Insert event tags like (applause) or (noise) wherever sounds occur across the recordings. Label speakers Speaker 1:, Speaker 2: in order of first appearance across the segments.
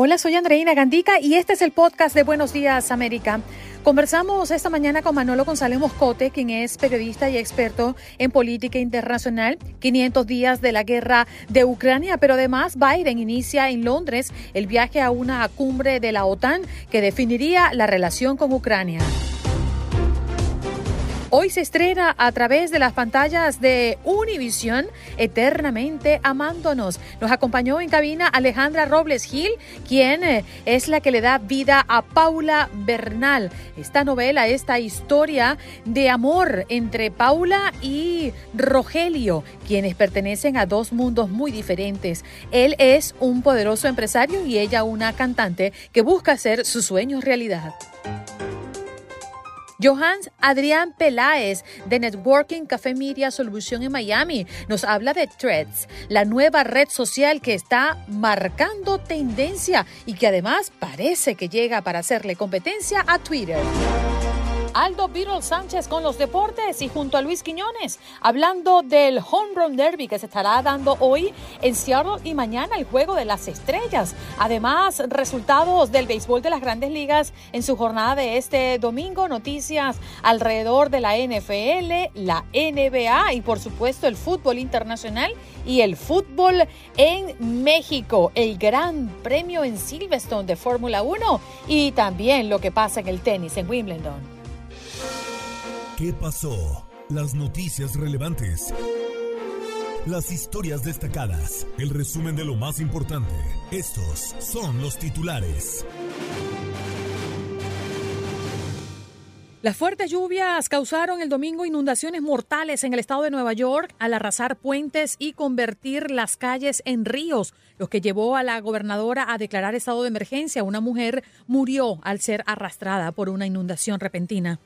Speaker 1: Hola, soy Andreina Gandica y este es el podcast de Buenos Días América. Conversamos esta mañana con Manolo González Moscote, quien es periodista y experto en política internacional, 500 días de la guerra de Ucrania, pero además Biden inicia en Londres el viaje a una cumbre de la OTAN que definiría la relación con Ucrania. Hoy se estrena a través de las pantallas de Univision, Eternamente Amándonos. Nos acompañó en cabina Alejandra Robles Gil, quien eh, es la que le da vida a Paula Bernal. Esta novela, esta historia de amor entre Paula y Rogelio, quienes pertenecen a dos mundos muy diferentes. Él es un poderoso empresario y ella una cantante que busca hacer sus sueños realidad. Johans Adrián Peláez de Networking Café Media Solución en Miami nos habla de Threads, la nueva red social que está marcando tendencia y que además parece que llega para hacerle competencia a Twitter. Aldo Beetle Sánchez con los deportes y junto a Luis Quiñones, hablando del Home Run Derby que se estará dando hoy en Seattle y mañana el Juego de las Estrellas. Además, resultados del béisbol de las grandes ligas en su jornada de este domingo, noticias alrededor de la NFL, la NBA y por supuesto el fútbol internacional y el fútbol en México, el Gran Premio en Silverstone de Fórmula 1 y también lo que pasa en el tenis en Wimbledon.
Speaker 2: ¿Qué pasó? Las noticias relevantes. Las historias destacadas. El resumen de lo más importante. Estos son los titulares.
Speaker 1: Las fuertes lluvias causaron el domingo inundaciones mortales en el estado de Nueva York al arrasar puentes y convertir las calles en ríos, lo que llevó a la gobernadora a declarar estado de emergencia. Una mujer murió al ser arrastrada por una inundación repentina.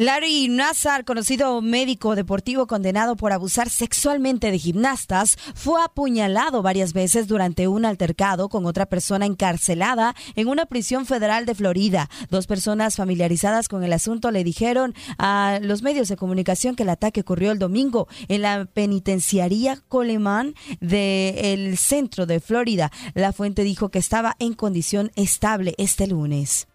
Speaker 3: Larry Nassar, conocido médico deportivo condenado por abusar sexualmente de gimnastas, fue apuñalado varias veces durante un altercado con otra persona encarcelada en una prisión federal de Florida. Dos personas familiarizadas con el asunto le dijeron a los medios de comunicación que el ataque ocurrió el domingo en la penitenciaría Coleman del centro de Florida. La fuente dijo que estaba en condición estable este lunes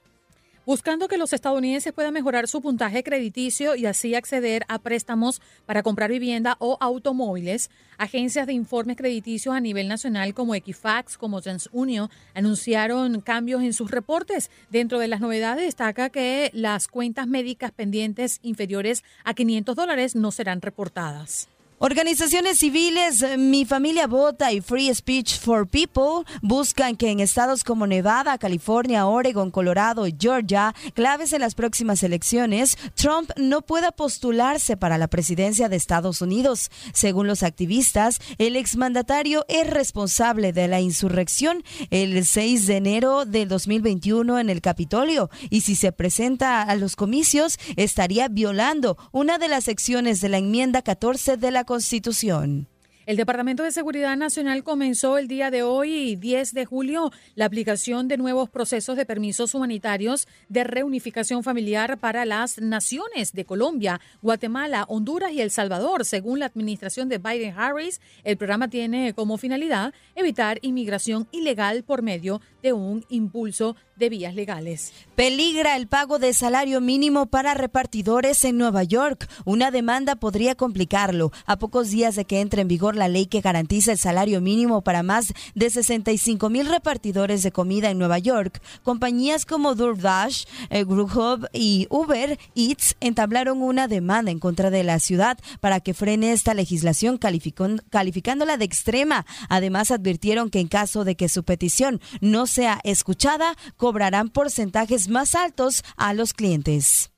Speaker 1: buscando que los estadounidenses puedan mejorar su puntaje crediticio y así acceder a préstamos para comprar vivienda o automóviles. Agencias de informes crediticios a nivel nacional como Equifax, como TransUnio, anunciaron cambios en sus reportes. Dentro de las novedades destaca que las cuentas médicas pendientes inferiores a 500 dólares no serán reportadas.
Speaker 3: Organizaciones civiles, eh, Mi Familia Vota y Free Speech for People buscan que en estados como Nevada, California, Oregon, Colorado y Georgia, claves en las próximas elecciones, Trump no pueda postularse para la presidencia de Estados Unidos. Según los activistas, el exmandatario es responsable de la insurrección el 6 de enero de 2021 en el Capitolio y si se presenta a los comicios estaría violando una de las secciones de la enmienda 14 de la Constitución.
Speaker 1: El Departamento de Seguridad Nacional comenzó el día de hoy, 10 de julio, la aplicación de nuevos procesos de permisos humanitarios de reunificación familiar para las naciones de Colombia, Guatemala, Honduras y El Salvador. Según la administración de Biden-Harris, el programa tiene como finalidad evitar inmigración ilegal por medio de un impulso de vías legales.
Speaker 3: Peligra el pago de salario mínimo para repartidores en Nueva York. Una demanda podría complicarlo. A pocos días de que entre en vigor la ley que garantiza el salario mínimo para más de 65 mil repartidores de comida en Nueva York, compañías como DoorDash, eh, Grubhub y Uber Eats entablaron una demanda en contra de la ciudad para que frene esta legislación calificándola de extrema. Además, advirtieron que en caso de que su petición no sea escuchada, cobrarán porcentajes más altos a los clientes.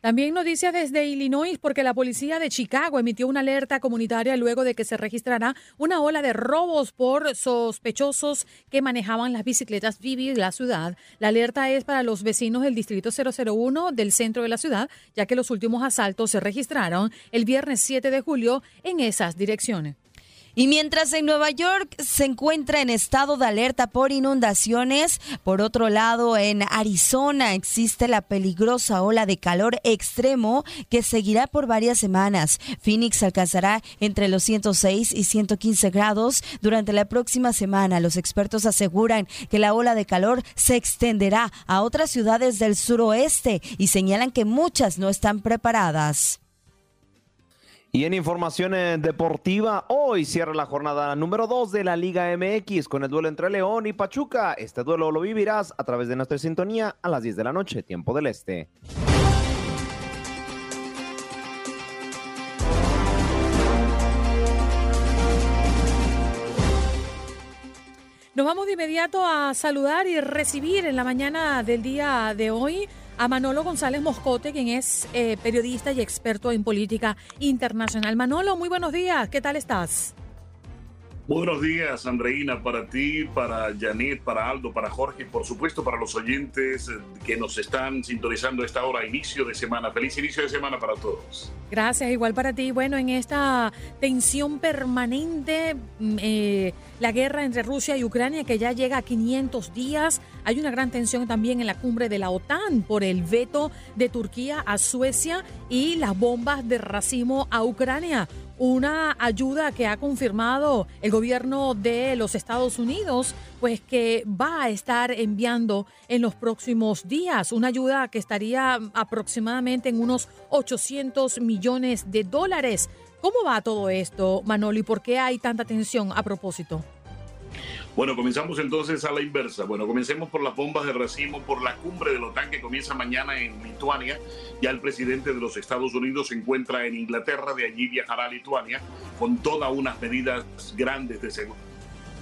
Speaker 1: También noticia desde Illinois porque la policía de Chicago emitió una alerta comunitaria luego de que se registrará una ola de robos por sospechosos que manejaban las bicicletas Vivi la ciudad. La alerta es para los vecinos del distrito 001 del centro de la ciudad, ya que los últimos asaltos se registraron el viernes 7 de julio en esas direcciones.
Speaker 3: Y mientras en Nueva York se encuentra en estado de alerta por inundaciones, por otro lado en Arizona existe la peligrosa ola de calor extremo que seguirá por varias semanas. Phoenix alcanzará entre los 106 y 115 grados durante la próxima semana. Los expertos aseguran que la ola de calor se extenderá a otras ciudades del suroeste y señalan que muchas no están preparadas.
Speaker 4: Y en información eh, deportiva, hoy cierra la jornada número 2 de la Liga MX con el duelo entre León y Pachuca. Este duelo lo vivirás a través de nuestra sintonía a las 10 de la noche, tiempo del este.
Speaker 1: Nos vamos de inmediato a saludar y recibir en la mañana del día de hoy a Manolo González Moscote, quien es eh, periodista y experto en política internacional. Manolo, muy buenos días, ¿qué tal estás?
Speaker 5: Buenos días, Andreina, para ti, para Janet, para Aldo, para Jorge por supuesto para los oyentes que nos están sintonizando a esta hora, inicio de semana. Feliz inicio de semana para todos.
Speaker 1: Gracias, igual para ti. Bueno, en esta tensión permanente, mm, eh, la guerra entre Rusia y Ucrania que ya llega a 500 días, hay una gran tensión también en la cumbre de la OTAN por el veto de Turquía a Suecia y las bombas de racimo a Ucrania una ayuda que ha confirmado el gobierno de los Estados Unidos, pues que va a estar enviando en los próximos días, una ayuda que estaría aproximadamente en unos 800 millones de dólares. ¿Cómo va todo esto, Manoli? ¿Por qué hay tanta tensión a propósito?
Speaker 5: Bueno, comenzamos entonces a la inversa. Bueno, comencemos por las bombas de racimo, por la cumbre de la OTAN que comienza mañana en Lituania. Ya el presidente de los Estados Unidos se encuentra en Inglaterra, de allí viajará a Lituania con todas unas medidas grandes de seguridad.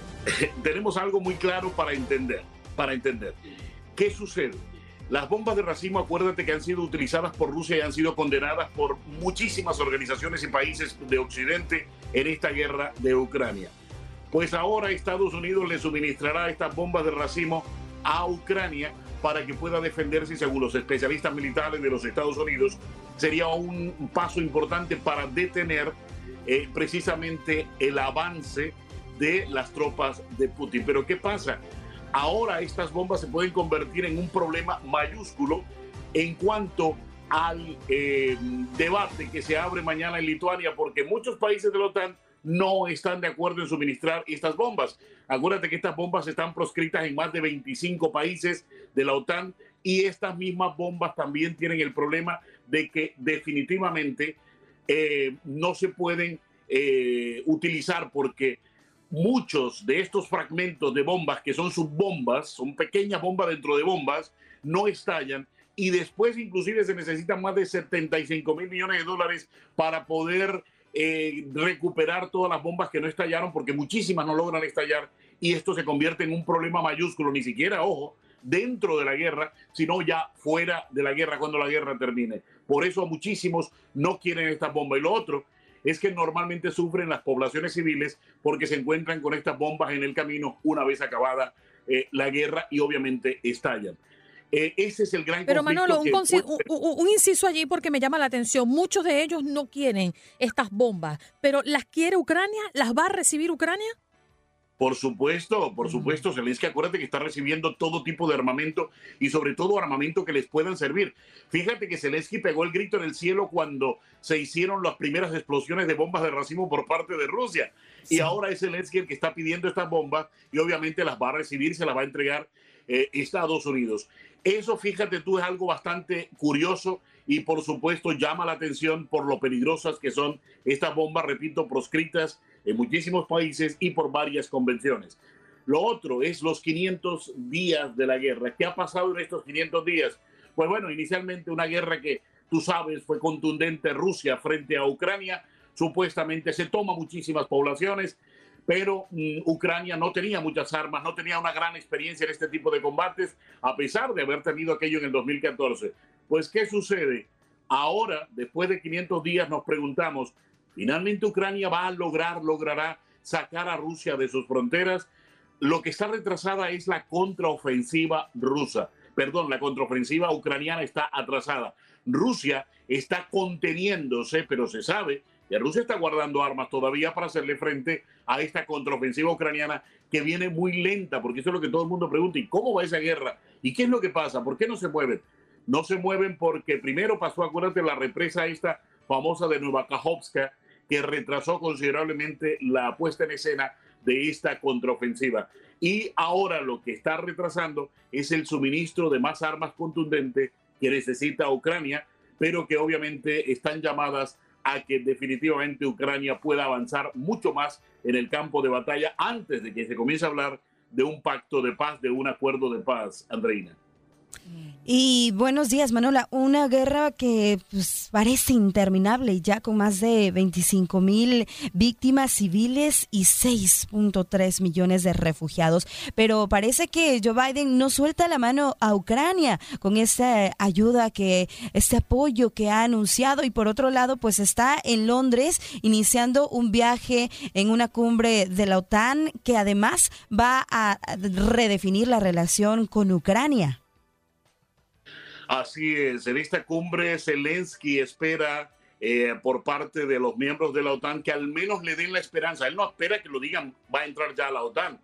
Speaker 5: (coughs) Tenemos algo muy claro para entender, para entender. ¿Qué sucede? Las bombas de racimo, acuérdate que han sido utilizadas por Rusia y han sido condenadas por muchísimas organizaciones y países de Occidente en esta guerra de Ucrania. Pues ahora Estados Unidos le suministrará estas bombas de racimo a Ucrania para que pueda defenderse según los especialistas militares de los Estados Unidos. Sería un paso importante para detener eh, precisamente el avance de las tropas de Putin. Pero ¿qué pasa? Ahora estas bombas se pueden convertir en un problema mayúsculo en cuanto al eh, debate que se abre mañana en Lituania, porque muchos países de la OTAN no están de acuerdo en suministrar estas bombas. Acuérdate que estas bombas están proscritas en más de 25 países de la OTAN y estas mismas bombas también tienen el problema de que definitivamente eh, no se pueden eh, utilizar porque muchos de estos fragmentos de bombas que son subbombas, son pequeñas bombas dentro de bombas, no estallan y después inclusive se necesitan más de 75 mil millones de dólares para poder eh, recuperar todas las bombas que no estallaron, porque muchísimas no logran estallar, y esto se convierte en un problema mayúsculo, ni siquiera, ojo, dentro de la guerra, sino ya fuera de la guerra cuando la guerra termine. Por eso muchísimos no quieren estas bombas. Y lo otro es que normalmente sufren las poblaciones civiles porque se encuentran con estas bombas en el camino una vez acabada eh, la guerra y obviamente estallan. Eh, ese es el gran
Speaker 1: Pero Manolo, un, un, inciso allí porque me llama la atención. Muchos de ellos no quieren estas bombas, pero ¿las quiere Ucrania? ¿Las va a recibir Ucrania?
Speaker 5: Por supuesto, por supuesto, Zelensky, acuérdate que está recibiendo todo tipo de armamento y sobre todo armamento que les puedan servir. Fíjate que Zelensky pegó el grito en el cielo cuando se hicieron las primeras explosiones de bombas de racimo por parte de Rusia. Y ahora es Zelensky el que está pidiendo estas bombas y obviamente las va a recibir, se las va a entregar eh, Estados Unidos. Eso, fíjate tú, es algo bastante curioso y por supuesto llama la atención por lo peligrosas que son estas bombas, repito, proscritas en muchísimos países y por varias convenciones. Lo otro es los 500 días de la guerra. ¿Qué ha pasado en estos 500 días? Pues bueno, inicialmente una guerra que tú sabes fue contundente Rusia frente a Ucrania. Supuestamente se toma muchísimas poblaciones, pero mm, Ucrania no tenía muchas armas, no tenía una gran experiencia en este tipo de combates, a pesar de haber tenido aquello en el 2014. Pues, ¿qué sucede? Ahora, después de 500 días, nos preguntamos, ¿finalmente Ucrania va a lograr, logrará sacar a Rusia de sus fronteras? Lo que está retrasada es la contraofensiva rusa. Perdón, la contraofensiva ucraniana está atrasada. Rusia está conteniéndose, pero se sabe que Rusia está guardando armas todavía para hacerle frente a esta contraofensiva ucraniana que viene muy lenta, porque eso es lo que todo el mundo pregunta. ¿Y cómo va esa guerra? ¿Y qué es lo que pasa? ¿Por qué no se mueven? No se mueven porque primero pasó, acuérdate, la represa esta famosa de Nueva Kajovska, que retrasó considerablemente la puesta en escena de esta contraofensiva. Y ahora lo que está retrasando es el suministro de más armas contundentes que necesita Ucrania, pero que obviamente están llamadas a que definitivamente Ucrania pueda avanzar mucho más en el campo de batalla antes de que se comience a hablar de un pacto de paz, de un acuerdo de paz, Andreina.
Speaker 3: Y buenos días, Manola. Una guerra que pues, parece interminable, ya con más de 25 mil víctimas civiles y 6.3 millones de refugiados. Pero parece que Joe Biden no suelta la mano a Ucrania con esta ayuda, que este apoyo que ha anunciado. Y por otro lado, pues está en Londres iniciando un viaje en una cumbre de la OTAN que además va a redefinir la relación con Ucrania.
Speaker 5: Así es, en esta cumbre Zelensky espera eh, por parte de los miembros de la OTAN que al menos le den la esperanza. Él no espera que lo digan, va a entrar ya a la OTAN,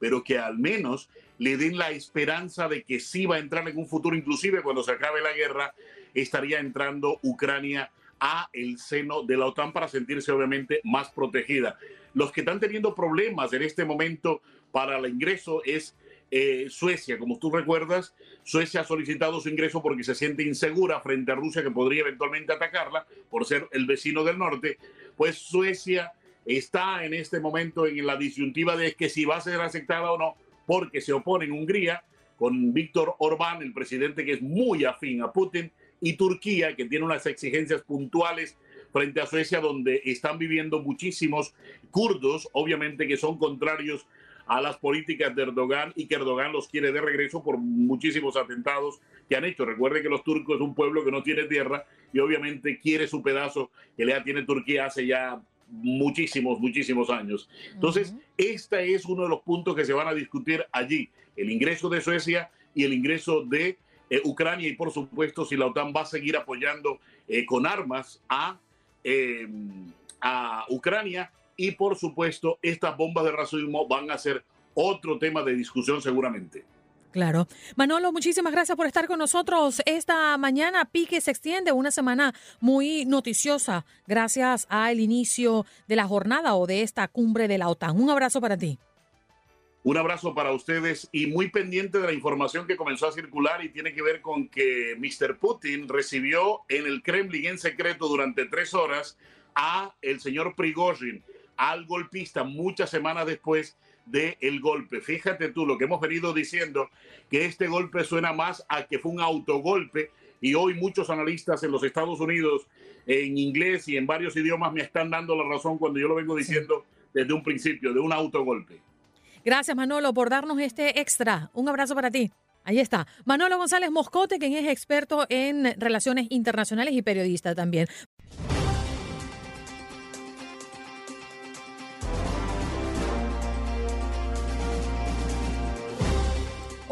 Speaker 5: pero que al menos le den la esperanza de que sí va a entrar en un futuro, inclusive cuando se acabe la guerra, estaría entrando Ucrania a el seno de la OTAN para sentirse obviamente más protegida. Los que están teniendo problemas en este momento para el ingreso es eh, Suecia, como tú recuerdas, Suecia ha solicitado su ingreso porque se siente insegura frente a Rusia que podría eventualmente atacarla por ser el vecino del norte. Pues Suecia está en este momento en la disyuntiva de que si va a ser aceptada o no, porque se opone en Hungría con Víctor Orbán, el presidente que es muy afín a Putin, y Turquía, que tiene unas exigencias puntuales frente a Suecia, donde están viviendo muchísimos kurdos, obviamente que son contrarios a las políticas de Erdogan y que Erdogan los quiere de regreso por muchísimos atentados que han hecho. Recuerden que los turcos es un pueblo que no tiene tierra y obviamente quiere su pedazo que le tiene Turquía hace ya muchísimos, muchísimos años. Entonces, este es uno de los puntos que se van a discutir allí, el ingreso de Suecia y el ingreso de eh, Ucrania y por supuesto si la OTAN va a seguir apoyando eh, con armas a, eh, a Ucrania y por supuesto estas bombas de racismo van a ser otro tema de discusión seguramente.
Speaker 1: Claro. Manolo, muchísimas gracias por estar con nosotros esta mañana. Pique se extiende una semana muy noticiosa gracias al inicio de la jornada o de esta cumbre de la OTAN. Un abrazo para ti.
Speaker 5: Un abrazo para ustedes y muy pendiente de la información que comenzó a circular y tiene que ver con que Mr. Putin recibió en el Kremlin en secreto durante tres horas a el señor Prigozhin al golpista muchas semanas después del el golpe. Fíjate tú lo que hemos venido diciendo, que este golpe suena más a que fue un autogolpe y hoy muchos analistas en los Estados Unidos en inglés y en varios idiomas me están dando la razón cuando yo lo vengo diciendo desde un principio, de un autogolpe.
Speaker 1: Gracias Manolo por darnos este extra. Un abrazo para ti. Ahí está. Manolo González Moscote, quien es experto en relaciones internacionales y periodista también.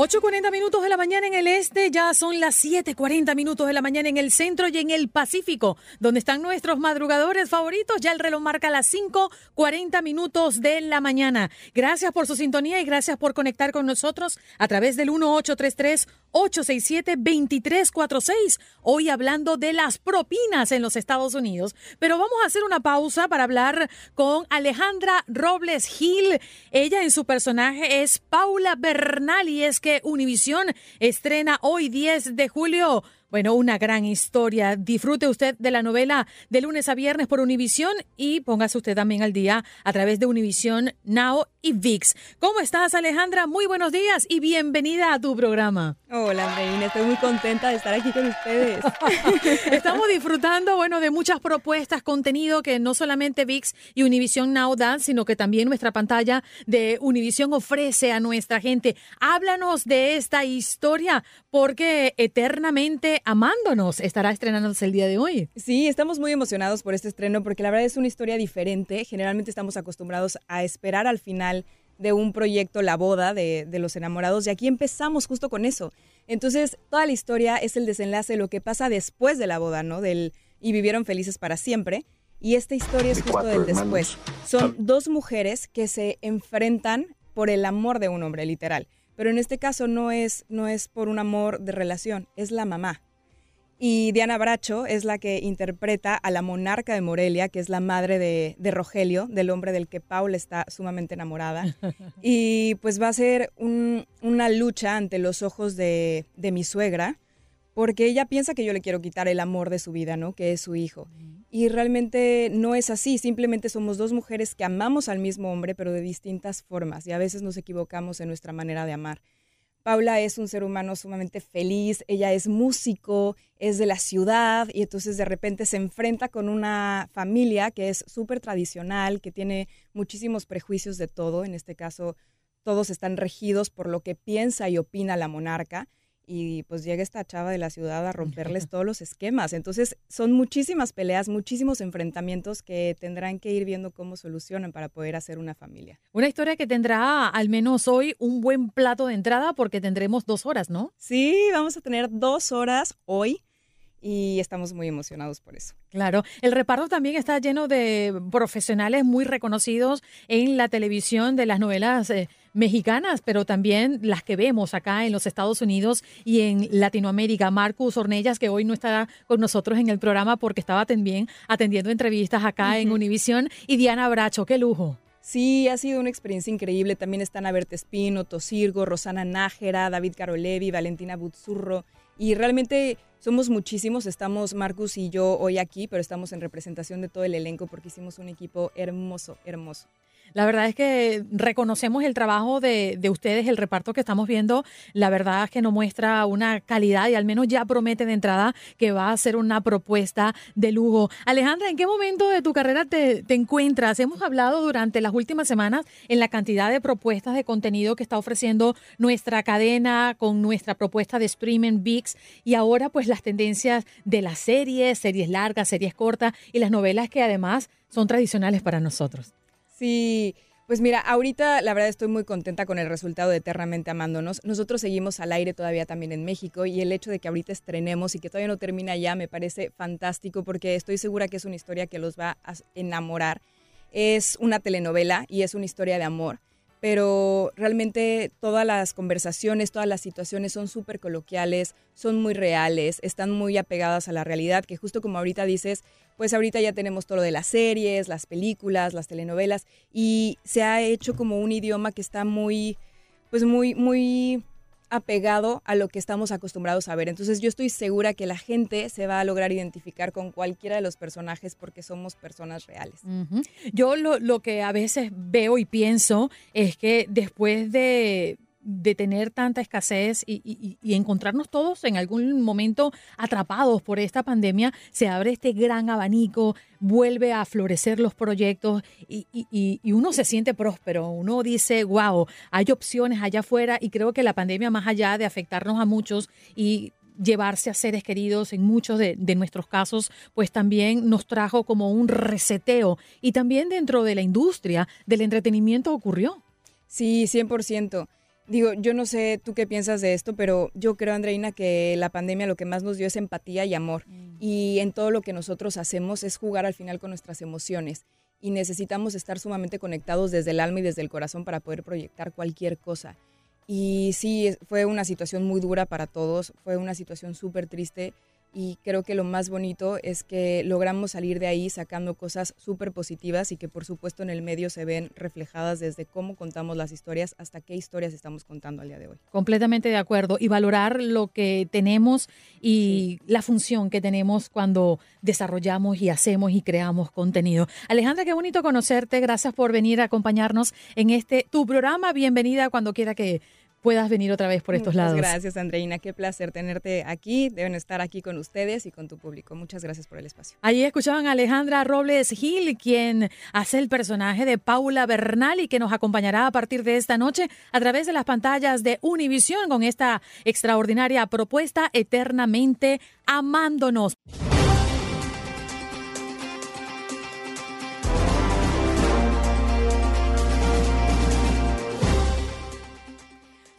Speaker 1: 8.40 minutos de la mañana en el este, ya son las 7.40 minutos de la mañana en el centro y en el Pacífico, donde están nuestros madrugadores favoritos. Ya el reloj marca las 5.40 minutos de la mañana. Gracias por su sintonía y gracias por conectar con nosotros a través del 1833 867-2346. Hoy hablando de las propinas en los Estados Unidos. Pero vamos a hacer una pausa para hablar con Alejandra Robles Gil. Ella en su personaje es Paula Bernal y es que Univisión estrena hoy 10 de julio. Bueno, una gran historia. Disfrute usted de la novela de lunes a viernes por Univisión y póngase usted también al día a través de Univisión Now y VIX. ¿Cómo estás, Alejandra? Muy buenos días y bienvenida a tu programa.
Speaker 6: Hola, Andreina. Estoy muy contenta de estar aquí con ustedes. (laughs)
Speaker 1: Estamos disfrutando, bueno, de muchas propuestas, contenido que no solamente VIX y Univisión Now dan, sino que también nuestra pantalla de Univisión ofrece a nuestra gente. Háblanos de esta historia porque eternamente amándonos estará estrenándose el día de hoy.
Speaker 6: Sí, estamos muy emocionados por este estreno porque la verdad es una historia diferente. Generalmente estamos acostumbrados a esperar al final de un proyecto la boda de, los enamorados y aquí empezamos justo con eso. Entonces, toda la historia es el desenlace de lo que pasa después de la boda, ¿no? Del y vivieron felices para siempre. Y esta historia es justo del después. Son dos mujeres que se enfrentan por el amor de un hombre, literal. Pero en este caso no es, no es por un amor de relación, es la mamá. Y Diana Bracho es la que interpreta a la monarca de Morelia, que es la madre de, Rogelio, del hombre del que Paula está sumamente enamorada. (laughs) Y pues va a ser una lucha ante los ojos de, de, mi suegra, porque ella piensa que yo le quiero quitar el amor de su vida, ¿no? Que es su hijo. Y realmente no es así, simplemente somos dos mujeres que amamos al mismo hombre, pero de distintas formas, y a veces nos equivocamos en nuestra manera de amar. Paula es un ser humano sumamente feliz, ella es músico, es de la ciudad y entonces de repente se enfrenta con una familia que es súper tradicional, que tiene muchísimos prejuicios de todo, en este caso todos están regidos por lo que piensa y opina la monarca y pues llega esta chava de la ciudad a romperles (laughs) todos los esquemas. Entonces son muchísimas peleas, muchísimos enfrentamientos que tendrán que ir viendo cómo solucionan para poder hacer una familia.
Speaker 1: Una historia que tendrá al menos hoy un buen plato de entrada porque tendremos dos horas, ¿no?
Speaker 6: Sí, vamos a tener dos horas hoy y estamos muy emocionados por eso.
Speaker 1: Claro, el reparto también está lleno de profesionales muy reconocidos en la televisión de las novelas eh, mexicanas, pero también las que vemos acá en los Estados Unidos y en Latinoamérica. Marcus Ornellas, que hoy no estará con nosotros en el programa porque estaba también atendiendo entrevistas acá en Univisión, y Diana Bracho, qué lujo.
Speaker 6: Sí, ha sido una experiencia increíble. También están Aberte Espino, Tosirgo, Rosana Nájera, David Carolevi, Valentina Butzurro. Y realmente somos muchísimos, estamos Marcus y yo hoy aquí, pero estamos en representación de todo el elenco porque hicimos un equipo hermoso, hermoso.
Speaker 1: La verdad es que reconocemos el trabajo de, ustedes, el reparto que estamos viendo. La verdad es que nos muestra una calidad y al menos ya promete de entrada que va a ser una propuesta de lujo. Alejandra, ¿en qué momento de tu carrera te, te encuentras? Hemos hablado durante las últimas semanas en la cantidad de propuestas de contenido que está ofreciendo nuestra cadena con nuestra propuesta de streaming VIX y ahora pues las tendencias de las series, series largas, series cortas y las novelas que además son tradicionales para nosotros.
Speaker 6: Sí, pues mira, ahorita la verdad estoy muy contenta con el resultado de Eternamente Amándonos. Nosotros seguimos al aire todavía también en México y el hecho de que ahorita estrenemos y que todavía no termina ya me parece fantástico porque estoy segura que es una historia que los va a enamorar. Es una telenovela y es una historia de amor pero realmente todas las conversaciones, todas las situaciones son súper coloquiales, son muy reales, están muy apegadas a la realidad, que justo como ahorita dices, pues ahorita ya tenemos todo lo de las series, las películas, las telenovelas, y se ha hecho como un idioma que está muy, pues muy, muy apegado a lo que estamos acostumbrados a ver. Entonces yo estoy segura que la gente se va a lograr identificar con cualquiera de los personajes porque somos personas reales.
Speaker 1: Yo lo, lo que a veces veo y pienso es que después de de tener tanta escasez y, encontrarnos todos en algún momento atrapados por esta pandemia, se abre este gran abanico, vuelve a florecer los proyectos y, uno se siente próspero, uno dice, wow, hay opciones allá afuera y creo que la pandemia, más allá de afectarnos a muchos y llevarse a seres queridos en muchos de, de, nuestros casos, pues también nos trajo como un reseteo y también dentro de la industria del entretenimiento ocurrió.
Speaker 6: Sí, 100%. Digo, yo no sé tú qué piensas de esto, pero yo creo, Andreina, que la pandemia lo que más nos dio es empatía y amor. Mm. Y en todo lo que nosotros hacemos es jugar al final con nuestras emociones. Y necesitamos estar sumamente conectados desde el alma y desde el corazón para poder proyectar cualquier cosa. Y sí, fue una situación muy dura para todos, fue una situación súper triste, y creo que lo más bonito es que logramos salir de ahí sacando cosas súper positivas y que por supuesto en el medio se ven reflejadas desde cómo contamos las historias hasta qué historias estamos contando al día de hoy.
Speaker 1: Completamente de acuerdo y valorar lo que tenemos y la función que tenemos cuando desarrollamos y hacemos y creamos contenido. Alejandra, qué bonito conocerte, gracias por venir a acompañarnos en este tu programa, bienvenida cuando quiera que puedas venir otra vez por estos lados.
Speaker 6: Gracias, Andreina. Qué placer tenerte aquí. Deben estar aquí con ustedes y con tu público. Muchas gracias por el espacio.
Speaker 1: Allí escuchaban a Alejandra Robles Gil, quien hace el personaje de Paula Bernal y que nos acompañará a partir de esta noche a través de las pantallas de Univisión con esta extraordinaria propuesta Eternamente Amándonos.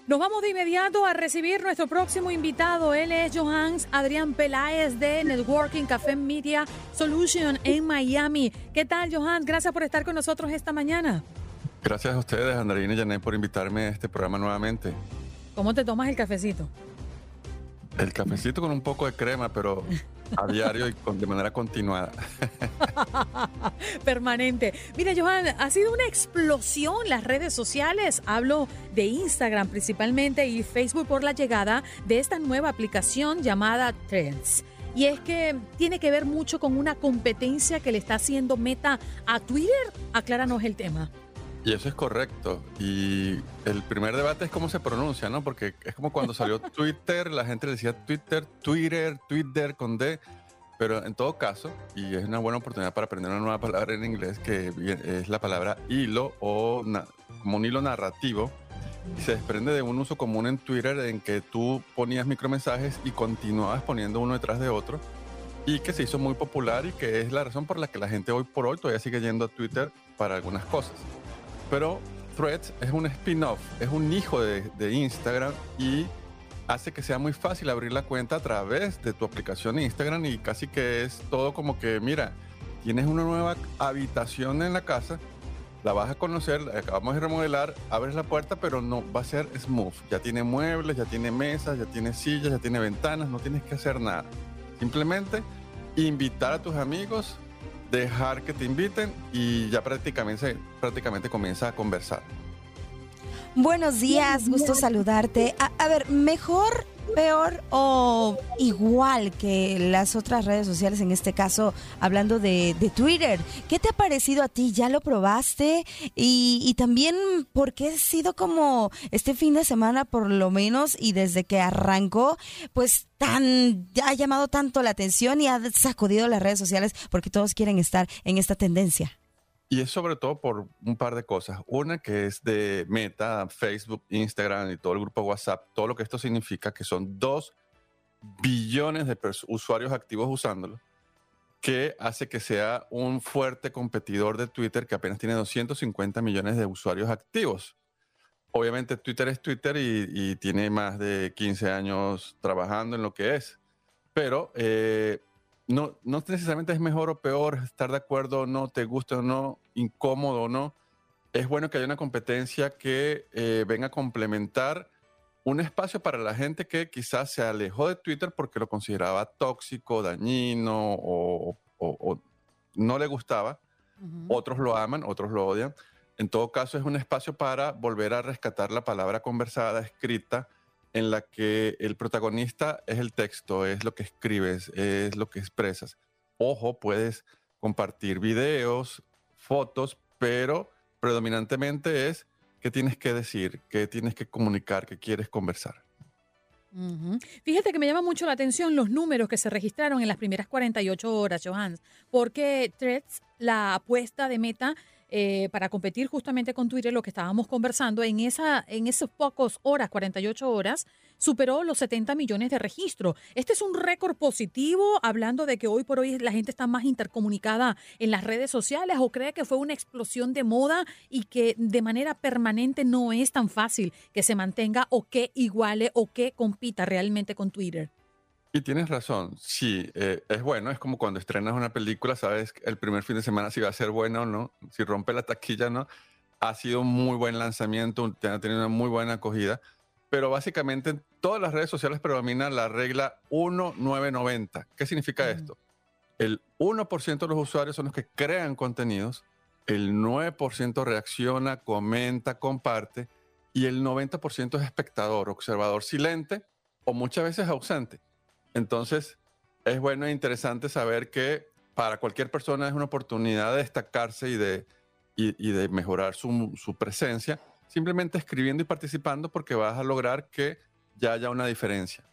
Speaker 1: Nos vamos de inmediato a recibir nuestro próximo invitado. Él es Johans Adrián Peláez de Networking Café Media Solution en Miami. ¿Qué tal, Johans? Gracias por estar con nosotros esta mañana.
Speaker 7: Gracias a ustedes, Andreina y Janet, por invitarme a este programa nuevamente.
Speaker 1: ¿Cómo te tomas el cafecito?
Speaker 7: El cafecito con un poco de crema, pero (laughs) (laughs) a diario y con, de manera continuada. (laughs)
Speaker 1: Permanente. Mira, Johan, ha sido una explosión las redes sociales. Hablo de Instagram principalmente y Facebook por la llegada de esta nueva aplicación llamada Trends. Y es que tiene que ver mucho con una competencia que le está haciendo Meta a Twitter. Acláranos el tema.
Speaker 7: Y eso es correcto. Y el primer debate es cómo se pronuncia, ¿no? Porque es como cuando salió (laughs) Twitter, la gente le decía Twitter, Twitter, Twitter con D. Pero en todo caso, y es una buena oportunidad para aprender una nueva palabra en inglés, que es la palabra hilo o como un hilo narrativo, se desprende de un uso común en Twitter en que tú ponías micromensajes y continuabas poniendo uno detrás de otro y que se hizo muy popular y que es la razón por la que la gente hoy por hoy todavía sigue yendo a Twitter para algunas cosas pero Threads es un spin-off, es un hijo de, Instagram y hace que sea muy fácil abrir la cuenta a través de tu aplicación Instagram y casi que es todo como que, mira, tienes una nueva habitación en la casa, la vas a conocer, la acabamos de remodelar, abres la puerta, pero no va a ser smooth. Ya tiene muebles, ya tiene mesas, ya tiene sillas, ya tiene ventanas, no tienes que hacer nada. Simplemente invitar a tus amigos dejar que te inviten y ya prácticamente, prácticamente comienza a conversar.
Speaker 3: Buenos días, gusto saludarte. A, ver, mejor, peor o igual que las otras redes sociales, en este caso hablando de, Twitter. ¿Qué te ha parecido a ti? ¿Ya lo probaste? Y, y también, ¿por qué ha sido como este fin de semana por lo menos y desde que arrancó, pues tan, ha llamado tanto la atención y ha sacudido las redes sociales porque todos quieren estar en esta tendencia?
Speaker 7: Y es sobre todo por un par de cosas. Una que es de Meta, Facebook, Instagram y todo el grupo WhatsApp. Todo lo que esto significa que son dos billones de usuarios activos usándolo, que hace que sea un fuerte competidor de Twitter que apenas tiene 250 millones de usuarios activos. Obviamente Twitter es Twitter y, tiene más de 15 años trabajando en lo que es. Pero eh, no, no necesariamente es mejor o peor estar de acuerdo o no, te guste o no, incómodo o no. Es bueno que haya una competencia que eh, venga a complementar un espacio para la gente que quizás se alejó de Twitter porque lo consideraba tóxico, dañino o, no le gustaba. Otros lo aman, otros lo odian. En todo caso, es un espacio para volver a rescatar la palabra conversada, escrita, en la que el protagonista es el texto, es lo que escribes, es lo que expresas. Ojo, puedes compartir videos, fotos, pero predominantemente es qué tienes que decir, qué tienes que comunicar, qué quieres conversar.
Speaker 1: Fíjate que me llama mucho la atención los números que se registraron en las primeras 48 horas, Johans, porque Threads, la apuesta de Meta, eh, para competir justamente con Twitter, lo que estábamos conversando, en, esa, en esos pocos horas, 48 horas, superó los 70 millones de registros. Este es un récord positivo, hablando de que hoy por hoy la gente está más intercomunicada en las redes sociales o cree que fue una explosión de moda y que de manera permanente no es tan fácil que se mantenga o que iguale o que compita realmente con Twitter.
Speaker 7: Y tienes razón, sí, eh, es bueno, es como cuando estrenas una película, sabes el primer fin de semana si va a ser buena o no, si rompe la taquilla o no. Ha sido un muy buen lanzamiento, ha tenido una muy buena acogida, pero básicamente en todas las redes sociales predomina la regla 1990. ¿Qué significa esto? El 1% de los usuarios son los que crean contenidos, el 9% reacciona, comenta, comparte y el 90% es espectador, observador silente o muchas veces ausente. Entonces, es bueno e interesante saber que para cualquier persona es una oportunidad de destacarse y de, y, de mejorar su, su presencia, simplemente escribiendo y participando porque vas a lograr que ya haya una diferencia.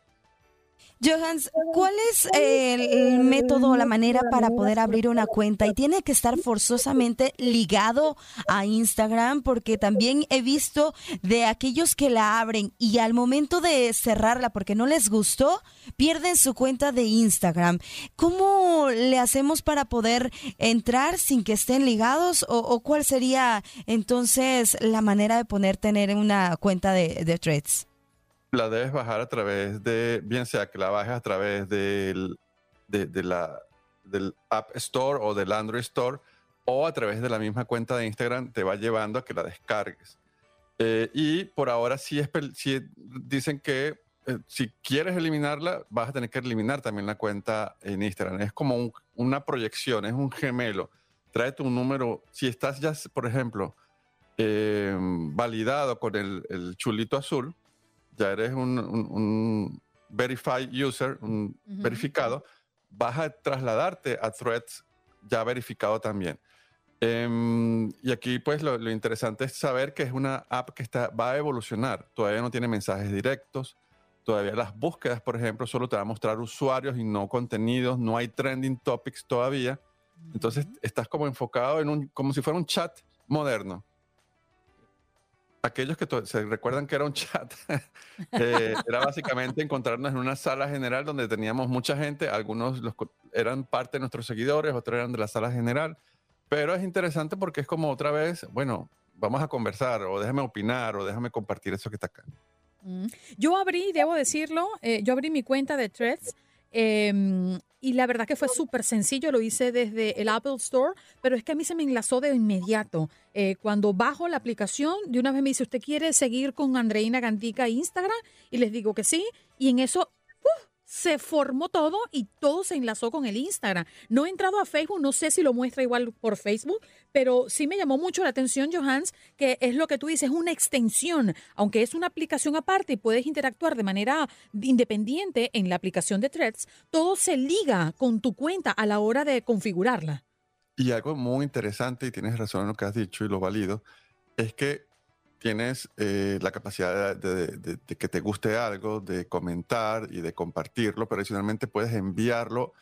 Speaker 3: Johans, ¿cuál es el método o la manera para poder abrir una cuenta? Y tiene que estar forzosamente ligado a Instagram, porque también he visto de aquellos que la abren y al momento de cerrarla porque no les gustó, pierden su cuenta de Instagram. ¿Cómo le hacemos para poder entrar sin que estén ligados? ¿O, cuál sería entonces la manera de poder tener una cuenta de, de threads?
Speaker 7: La debes bajar a través de, bien sea que la bajes a través del, de, la, del App Store o del Android Store o a través de la misma cuenta de Instagram te va llevando a que la descargues. Eh, y por ahora sí, es, dicen que eh, si quieres eliminarla, vas a tener que eliminar también la cuenta en Instagram. Es como una proyección, es un gemelo. Trae tu número. Si estás ya, por ejemplo, eh, validado con el, el, chulito azul, ya eres un, verified user, un verificado, vas a trasladarte a threads ya verificado también. Em, y aquí pues lo, interesante es saber que es una app que está, va a evolucionar. Todavía no tiene mensajes directos. Todavía las búsquedas, por ejemplo, solo te va a mostrar usuarios y no contenidos. No hay trending topics todavía. Entonces estás como enfocado en un, como si fuera un chat moderno aquellos que se recuerdan que era un (laughs) chat, eh, era básicamente encontrarnos en una sala general donde teníamos mucha gente, algunos eran parte de nuestros seguidores, otros eran de la sala general, pero es interesante porque es como otra vez, bueno, vamos a conversar o déjame opinar o déjame compartir eso que está acá.
Speaker 1: Mm. Yo abrí, debo decirlo, eh, yo abrí mi cuenta de Threads Em, y la verdad que fue súper sencillo, lo hice desde el Apple Store, pero es que a mí se me enlazó de inmediato. Eh, cuando bajo la aplicación, de una vez me dice, ¿usted quiere seguir con Andreina Gantica Instagram? Y les digo que sí. Y en eso se formó todo y todo se enlazó con el Instagram. No he entrado a Facebook, no sé si lo muestra igual por Facebook, pero sí me llamó mucho la atención, Johans, que es lo que tú dices, una extensión, aunque es una aplicación aparte y puedes interactuar de manera independiente en la aplicación de Threads, todo se liga con tu cuenta a la hora de configurarla.
Speaker 7: Y algo muy interesante, y tienes razón en lo que has dicho y lo valido, es que tienes eh, la capacidad de, que te guste algo, de comentar y de compartirlo, pero adicionalmente puedes enviarlo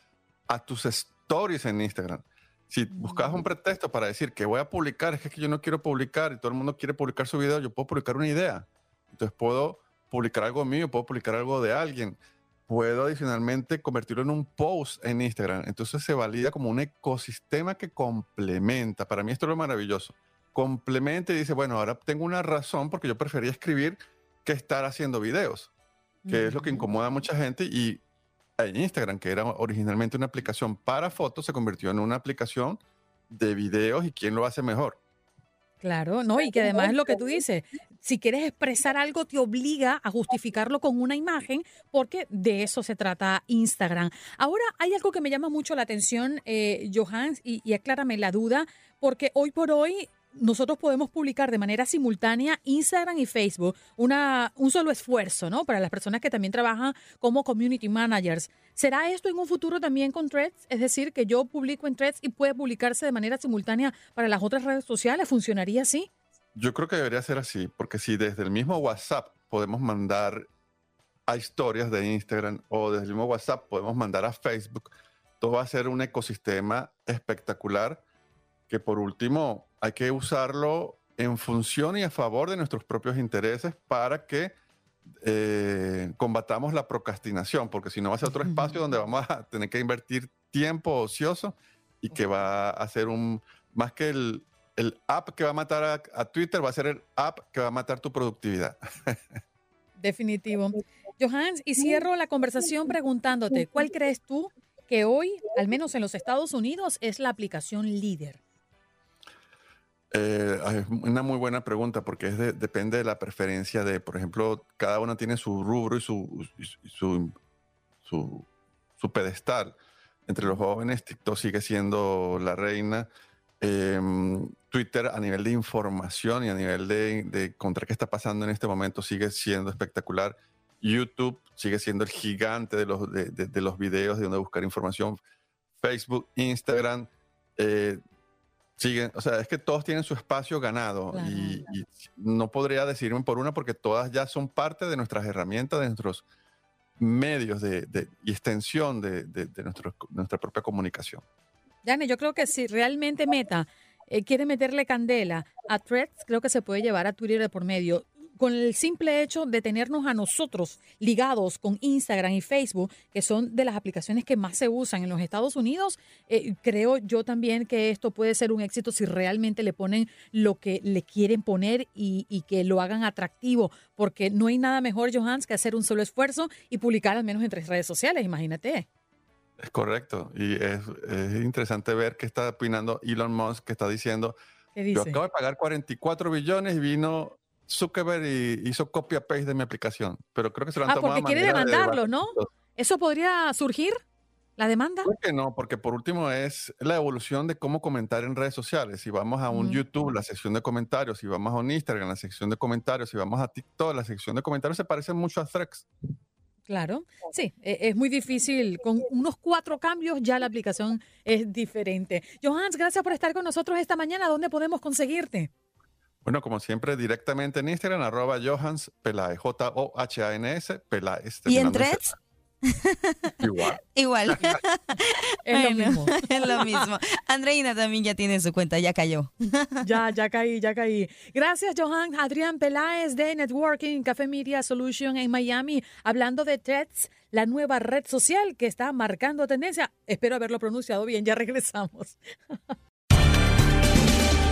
Speaker 7: a tus stories en Instagram. Si buscas un pretexto para decir que voy a publicar, es que yo no quiero publicar y todo el mundo quiere publicar su video, yo puedo publicar una idea. Entonces puedo publicar algo mío, puedo publicar algo de alguien. Puedo adicionalmente convertirlo en un post en Instagram. Entonces se valida como un ecosistema que complementa. Para mí esto es lo maravilloso complementa y dice, bueno, ahora tengo una razón porque yo prefería escribir que estar haciendo videos, que es lo que incomoda a mucha gente y en Instagram, que era originalmente una aplicación para fotos, se convirtió en una aplicación de videos y quién lo hace mejor.
Speaker 1: Claro, no, y que además es lo que tú dices, si quieres expresar algo te obliga a justificarlo con una imagen, porque de eso se trata Instagram. Ahora hay algo que me llama mucho la atención, eh, Johans, y, y aclárame la duda, porque hoy por hoy nosotros podemos publicar de manera simultánea Instagram y Facebook, una, un solo esfuerzo, ¿no? Para las personas que también trabajan como community managers. ¿Será esto en un futuro también con Threads? Es decir, que yo publico en Threads y puede publicarse de manera simultánea para las otras redes sociales. ¿Funcionaría así?
Speaker 7: Yo creo que debería ser así, porque si desde el mismo WhatsApp podemos mandar a historias de Instagram o desde el mismo WhatsApp podemos mandar a Facebook, todo va a ser un ecosistema espectacular que por último hay que usarlo en función y a favor de nuestros propios intereses para que eh, combatamos la procrastinación, porque si no va a ser otro espacio donde vamos a tener que invertir tiempo ocioso y que va a ser un, más que el, el app que va a matar a, a, Twitter, va a ser el app que va a matar tu productividad. (laughs)
Speaker 1: Definitivo. Johans, y cierro la conversación preguntándote, ¿cuál crees tú que hoy, al menos en los Estados Unidos, es la aplicación líder?
Speaker 7: Eh, es una muy buena pregunta porque depende de la preferencia de, por ejemplo, cada uno tiene su rubro y su, su, su, pedestal. Entre los jóvenes, TikTok sigue siendo la reina. Em, Twitter a nivel de información y a nivel de, de encontrar qué está pasando en este momento sigue siendo espectacular. YouTube sigue siendo el gigante de los, de los videos de donde buscar información. Facebook, Instagram, eh, siguen, o sea, es que todos tienen su espacio ganado
Speaker 1: Claro.
Speaker 7: y, y no podría decirme por una porque todas ya son parte de nuestras herramientas, de nuestros medios de, de- y extensión de, de- de nuestro- nuestra propia comunicación.
Speaker 1: Yane, yo creo que si realmente Meta eh, quiere meterle candela a Threads, creo que se puede llevar a Twitter de por medio. Con el simple hecho de tenernos a nosotros ligados con Instagram y Facebook, que son de las aplicaciones que más se usan en los Estados Unidos, eh, creo yo también que esto puede ser un éxito si realmente le ponen lo que le quieren poner y, y que lo hagan atractivo, porque no hay nada mejor, Johans, que hacer un solo esfuerzo y publicar al menos en tres redes sociales, imagínate.
Speaker 7: Es correcto. Y es, es interesante ver qué está opinando Elon Musk, que está diciendo,
Speaker 1: ¿Qué
Speaker 7: yo acabo de pagar 44 billones y vino Zuckerberg y hizo copia-paste de mi aplicación. Pero creo que se lo han
Speaker 1: Ah,
Speaker 7: tomado
Speaker 1: porque quiere
Speaker 7: de
Speaker 1: demandarlo, ¿no? ¿Eso podría surgir? ¿La demanda?
Speaker 7: Creo que no, porque por último es la evolución de cómo comentar en redes sociales. Si vamos a un
Speaker 1: Ujú.
Speaker 7: YouTube, la sección de comentarios, si vamos a un Instagram, la sección de comentarios, si vamos a TikTok, la sección de comentarios se parece mucho a Threads.
Speaker 1: Claro, sí, e- es muy difícil. Con unos cuatro cambios ya la aplicación es diferente. Johans, gracias por estar con nosotros esta mañana. ¿Dónde podemos conseguirte?
Speaker 7: Bueno, como siempre, directamente en Instagram, arroba Johans Peláez, J-O-H-A-N-S, Peláez.
Speaker 3: ¿Y en Threads?
Speaker 7: Igual. (laughs)
Speaker 3: Igual.
Speaker 1: Es lo mismo. (laughs) (laughs)
Speaker 3: Es lo mismo. Andreina también ya tiene su cuenta, ya cayó.
Speaker 1: Ya, ya caí, ya caí. Gracias, Johan. Adrián Peláez de Networking Café Media Solution en Miami, hablando de Threads, la nueva red social que está marcando tendencia. Espero haberlo pronunciado bien. Ya regresamos.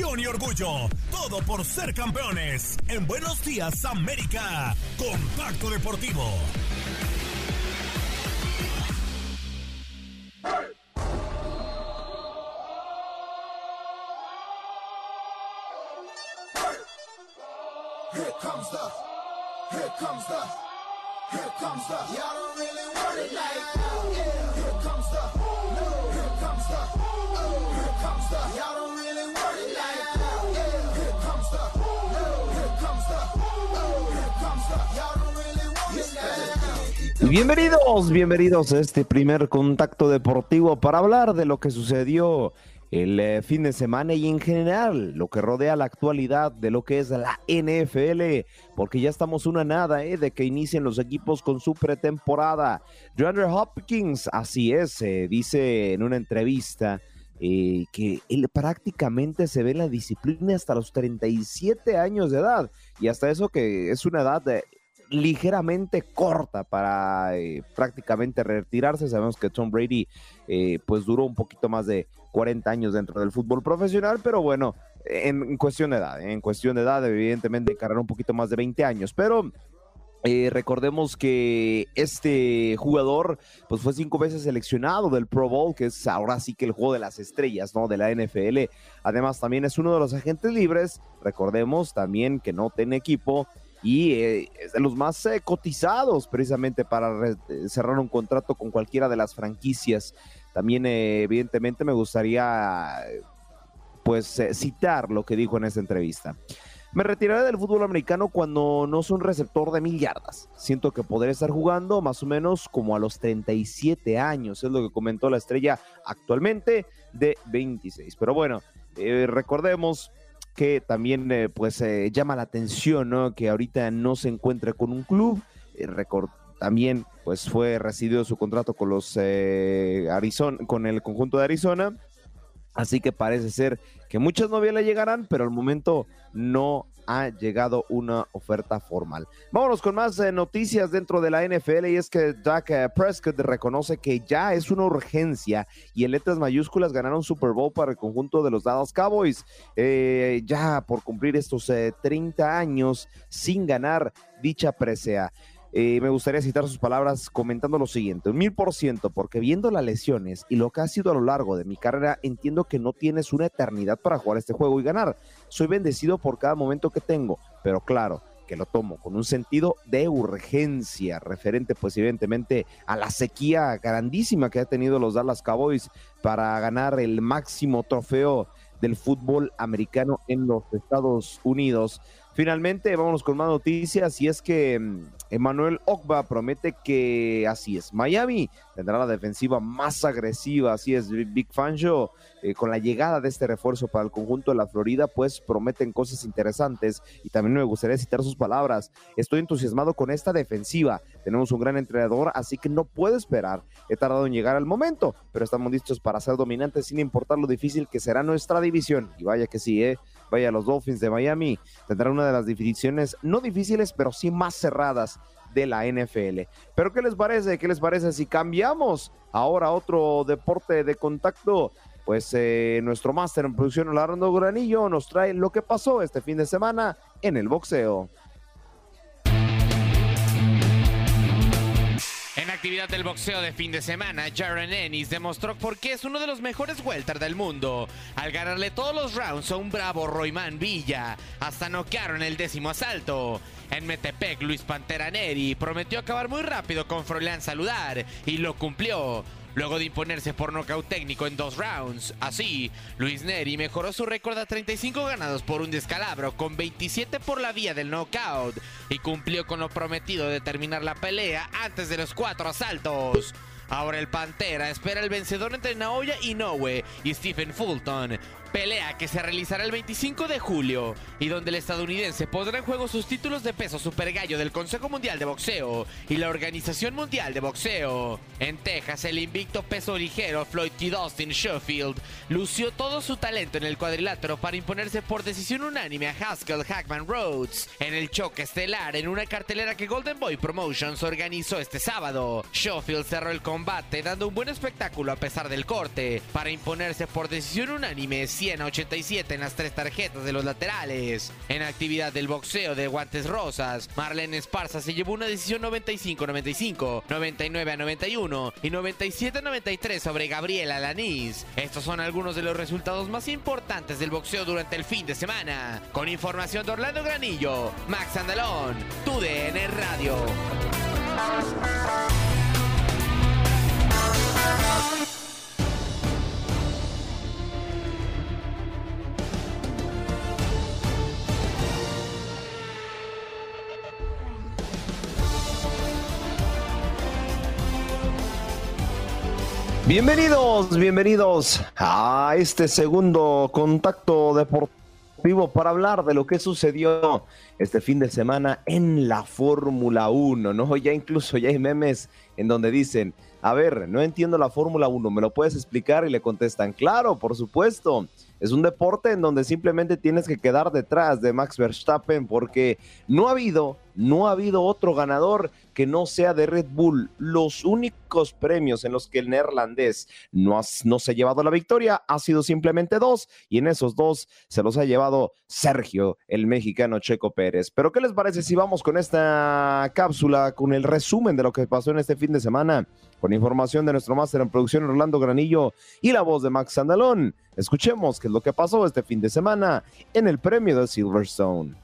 Speaker 2: Y orgullo. Todo por ser campeones. En Buenos Días América. Contacto Deportivo.
Speaker 4: Bienvenidos, bienvenidos a este primer contacto deportivo para hablar de lo que sucedió el eh, fin de semana y en general lo que rodea la actualidad de lo que es la NFL, porque ya estamos una nada eh, de que inicien los equipos con su pretemporada. DeAndre Hopkins, así es, dice en una entrevista eh, que él prácticamente se ve en la disciplina hasta los 37 años de edad y hasta eso que es una edad de ligeramente corta para eh, prácticamente retirarse. Sabemos que Tom Brady eh, pues duró un poquito más de 40 años dentro del fútbol profesional, pero bueno, en, cuestión de edad, en cuestión de edad evidentemente encarar un poquito más de 20 años, pero... eh, recordemos que este jugador pues fue cinco veces seleccionado del Pro Bowl, que es ahora sí que el juego de las estrellas, ¿no? De la NFL. Además también es uno de los agentes libres. Recordemos también que no tiene equipo y eh, es de los más eh, cotizados precisamente para eh, cerrar un contrato con cualquiera de las franquicias. También eh, evidentemente me gustaría pues citar lo que dijo en esta entrevista. Me retiraré del fútbol americano cuando no soy un receptor de mil yardas. Siento que podré estar jugando más o menos como a los 37 años, es lo que comentó la estrella actualmente de 26. Pero bueno, recordemos que también eh, pues eh, llama la atención. Que ahorita no se encuentra con un club. Eh, recor- también pues fue recibido su contrato con los eh, Arizona, con el conjunto de Arizona. Así que parece ser que muchas novias le llegarán, pero al momento no ha llegado una oferta formal. Vámonos con más eh, noticias dentro de la NFL y es que Dak eh, Prescott reconoce que ya es una urgencia y en letras mayúsculas ganaron Super Bowl para el conjunto de los Dallas Cowboys. Eh, ya por cumplir estos eh, 30 años sin ganar dicha presea. Eh, me gustaría citar sus palabras comentando lo siguiente, un mil por ciento, porque viendo las lesiones y lo que ha sido a lo largo de mi carrera, entiendo que no tienes una eternidad para jugar este juego y ganar. Soy bendecido por cada momento que tengo, pero claro que lo tomo con un sentido de urgencia, referente pues evidentemente a la sequía grandísima que ha tenido los Dallas Cowboys para ganar el máximo trofeo del fútbol americano en los Estados Unidos. Finalmente, vámonos con más noticias y es que mm, Emmanuel Ogba promete que así es. Miami tendrá la defensiva más agresiva, así es. Big Fangio, eh, con la llegada de este refuerzo para el conjunto de la Florida, pues prometen cosas interesantes y también me gustaría citar sus palabras. Estoy entusiasmado con esta defensiva. Tenemos un gran entrenador, así que no puedo esperar. He tardado en llegar al momento, pero estamos listos para ser dominantes sin importar lo difícil que será nuestra división. Y vaya que sí, ¿eh? Vaya, los Dolphins de Miami tendrán una de las divisiones no difíciles, pero sí más cerradas de la NFL. Pero ¿qué les parece? ¿Qué les parece si cambiamos ahora a otro deporte de contacto? Pues eh, nuestro máster en producción, Orlando Granillo, nos trae lo que pasó este fin de semana en el boxeo.
Speaker 8: Actividad del boxeo de fin de semana, Jaron Ennis demostró por qué es uno de los mejores welter del mundo, al ganarle todos los rounds a un bravo Royman Villa, hasta noquearon el décimo asalto. En Metepec, Luis Pantera Neri prometió acabar muy rápido con Froilán Saludar, y lo cumplió. Luego de imponerse por nocaut técnico en dos rounds. Así, Luis Neri mejoró su récord a 35 ganados por un descalabro con 27 por la vía del knockout y cumplió con lo prometido de terminar la pelea antes de los cuatro asaltos. Ahora el Pantera espera el vencedor entre Naoya Inoue y Stephen Fulton. Pelea que se realizará el 25 de julio y donde el estadounidense pondrá en juego sus títulos de peso super gallo del Consejo Mundial de Boxeo y la Organización Mundial de Boxeo. En Texas, el invicto peso ligero Floyd T. Dustin Sheffield lució todo su talento en el cuadrilátero para imponerse por decisión unánime a Haskell Hackman Rhodes en el choque estelar en una cartelera que Golden Boy Promotions organizó este sábado. Sheffield cerró el combate dando un buen espectáculo a pesar del corte para imponerse por decisión unánime 100 a 87 en las tres tarjetas de los laterales. En actividad del boxeo de guantes rosas, Marlene Esparza se llevó una decisión 95-95, 99 a 91 y 97 a 93 sobre Gabriela Lanís. Estos son algunos de los resultados más importantes del boxeo durante el fin de semana. Con información de Orlando Granillo, Max Andalón, TUDN Radio.
Speaker 4: Bienvenidos, bienvenidos a este segundo contacto deportivo para hablar de lo que sucedió este fin de semana en la Fórmula 1, ¿no? Ya incluso ya hay memes en donde dicen, a ver, no entiendo la Fórmula 1, ¿me lo puedes explicar? Y le contestan, claro, por supuesto. Es un deporte en donde simplemente tienes que quedar detrás de Max Verstappen porque no ha habido, no ha habido otro ganador que no sea de Red Bull. Los únicos premios en los que el neerlandés no, ha- no se ha llevado la victoria ha sido simplemente dos y en esos dos se los ha llevado Sergio, el mexicano Checo Pérez. Pero ¿qué les parece si vamos con esta cápsula, con el resumen de lo que pasó en este fin de semana? Con información de nuestro máster en producción Orlando Granillo y la voz de Max Sandalón. Escuchemos qué es lo que pasó este fin de semana en el premio de Silverstone.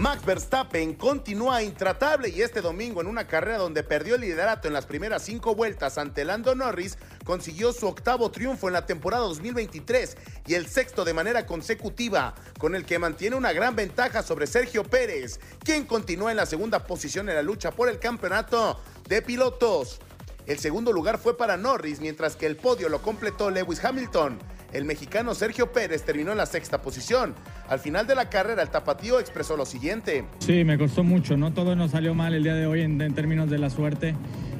Speaker 9: Max Verstappen continúa intratable y este domingo en una carrera donde perdió el liderato en las primeras cinco vueltas ante Lando Norris, consiguió su octavo triunfo en la temporada 2023 y el sexto de manera consecutiva, con el que mantiene una gran ventaja sobre Sergio Pérez, quien continúa en la segunda posición en la lucha por el campeonato de pilotos. El segundo lugar fue para Norris, mientras que el podio lo completó Lewis Hamilton. El mexicano Sergio Pérez terminó en la sexta posición. Al final de la carrera, el tapatío expresó lo siguiente.
Speaker 10: Sí, me costó mucho, ¿no? Todo nos salió mal el día de hoy en, términos de la suerte.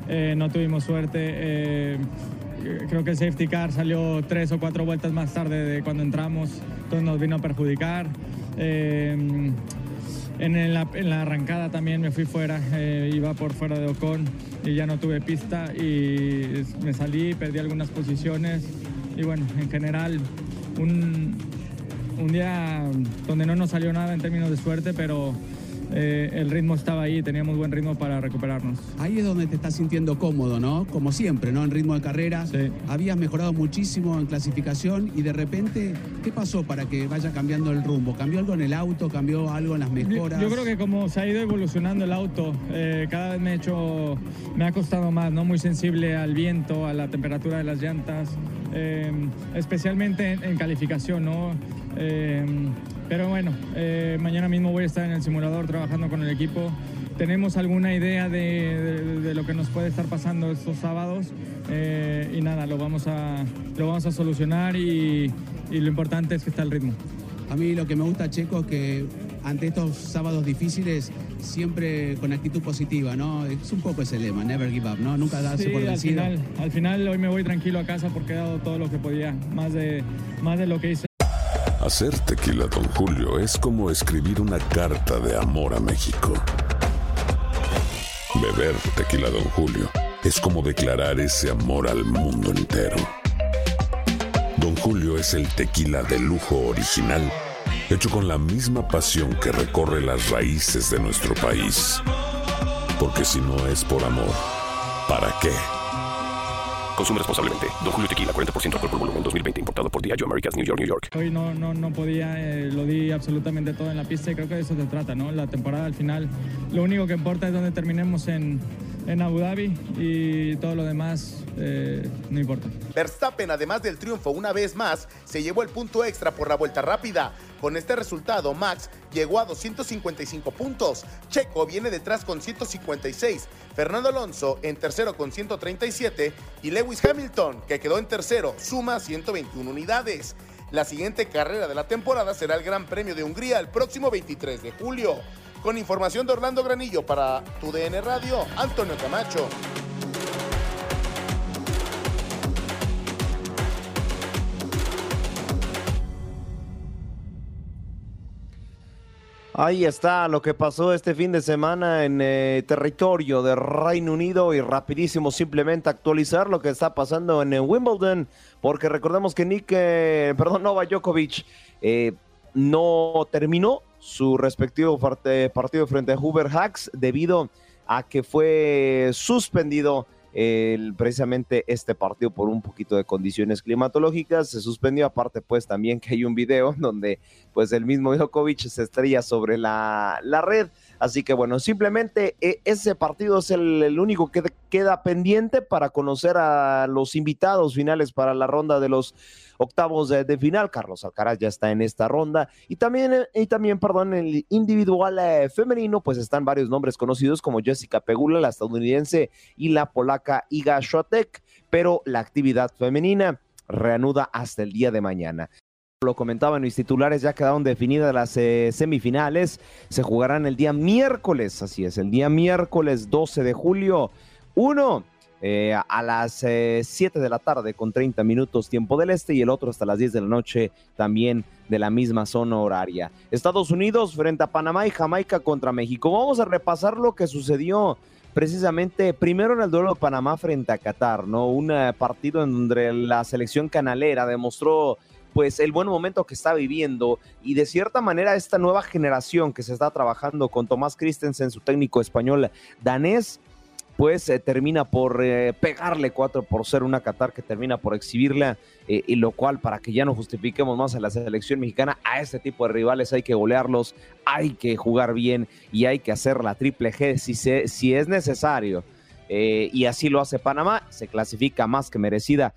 Speaker 10: eh, no tuvimos suerte. eh, creo que el safety car salió tres o cuatro vueltas más tarde de cuando entramos, entonces nos vino a perjudicar. Eh, en, el- en la arrancada también me fui fuera, iba por fuera de Ocon y ya no tuve pista y me salí, perdí algunas posiciones y bueno, en general un, un día donde no nos salió nada en términos de suerte, pero eh, el ritmo estaba ahí, teníamos buen ritmo para recuperarnos.
Speaker 11: Ahí es donde te estás sintiendo cómodo, ¿no? Como siempre, ¿no? En ritmo de carrera. Habías mejorado muchísimo en clasificación y de repente, ¿qué pasó para que vaya cambiando el rumbo? ¿Cambió algo en el auto? ¿Cambió algo en las mejoras?
Speaker 10: Yo creo que como se ha ido evolucionando el auto, eh, cada vez me, he hecho, me ha costado más, ¿no? Muy sensible al viento, a la temperatura de las llantas, eh, especialmente en, en calificación, ¿no? Eh, pero bueno, eh, mañana mismo voy a estar en el simulador trabajando con el equipo. Tenemos alguna idea de, de- lo que nos puede estar pasando estos sábados eh, y nada, lo vamos a, lo vamos a solucionar y, y lo importante es que está el ritmo.
Speaker 11: A mí lo que me gusta, Checo, es que ante estos sábados difíciles, siempre con actitud positiva, ¿no? Es un poco ese lema, never give up, ¿no? Nunca darse
Speaker 10: Sí,
Speaker 11: por
Speaker 10: al
Speaker 11: vencido.
Speaker 10: final, al final hoy me voy tranquilo a casa porque he dado todo lo que podía, más de, más de lo que hice.
Speaker 12: Hacer tequila, Don Julio, es como escribir una carta de amor a México. Beber tequila, Don Julio, es como declarar ese amor al mundo entero. Don Julio es el tequila de lujo original, hecho con la misma pasión que recorre las raíces de nuestro país. Porque si no es por amor, ¿para qué?
Speaker 13: Consume responsablemente. Don Julio Tequila, 40% alcohol por volumen, 2020. Importado por Diageo Americas, New York, New York.
Speaker 10: Hoy no, no, no podía, eh, lo di absolutamente todo en la pista y creo que de eso se trata, ¿no? La temporada al final, lo único que importa es donde terminemos en, en Abu Dhabi y todo lo demás eh, no importa.
Speaker 9: Verstappen, además del triunfo una vez más, se llevó el punto extra por la vuelta rápida. Con este resultado, Max llegó a 255 puntos. Checo viene detrás con 156. Fernando Alonso en tercero con 137. Y Lewis Hamilton, que quedó en tercero, suma 121 unidades. La siguiente carrera de la temporada será el Gran Premio de Hungría el próximo 23 de julio. Con información de Orlando Granillo para tu DN Radio, Antonio Camacho.
Speaker 4: Ahí está lo que pasó este fin de semana en eh, territorio de Reino Unido y rapidísimo simplemente actualizar lo que está pasando en eh, Wimbledon, porque recordemos que Nick, (laughs) perdón, Novak Djokovic eh, no terminó su respectivo partido frente a Hoover Hacks debido a que fue suspendido el- precisamente este partido por un poquito de condiciones climatológicas. Se suspendió aparte pues también que hay un video (laughs) donde pues el mismo Djokovic se estrella sobre la, la red. Así que bueno, simplemente eh, ese partido es el, único que queda pendiente para conocer a los invitados finales para la ronda de los octavos de, final. Carlos Alcaraz ya está en esta ronda. Y también, eh, y también perdón, el individual eh, femenino, pues están varios nombres conocidos como Jessica Pegula, la estadounidense, y la polaca Iga Swiatek. Pero la actividad femenina reanuda hasta el día de mañana. Lo comentaba en mis titulares, ya quedaron definidas las eh, semifinales. Se jugarán el día miércoles, así es, el día miércoles 12 de julio. Uno eh, a las eh, 7 de la tarde con 30 minutos tiempo del este y el otro hasta las 10 de la noche también de la misma zona horaria. Estados Unidos frente a Panamá y Jamaica contra México. Vamos a repasar lo que sucedió precisamente primero en el duelo de Panamá frente a Qatar, ¿no? Un eh, partido en donde la selección canalera demostró pues el buen momento que está viviendo y de cierta manera esta nueva generación que se está trabajando con Tomás Christensen, su técnico español danés, pues eh, termina por eh, pegarle 4 por 0 una Qatar que termina por exhibirla eh, y lo cual para que ya no justifiquemos más a la selección mexicana, a este tipo de rivales hay que golearlos, hay que jugar bien y hay que hacer la triple G si, se, si es necesario. Y así lo hace Panamá, se clasifica más que merecida.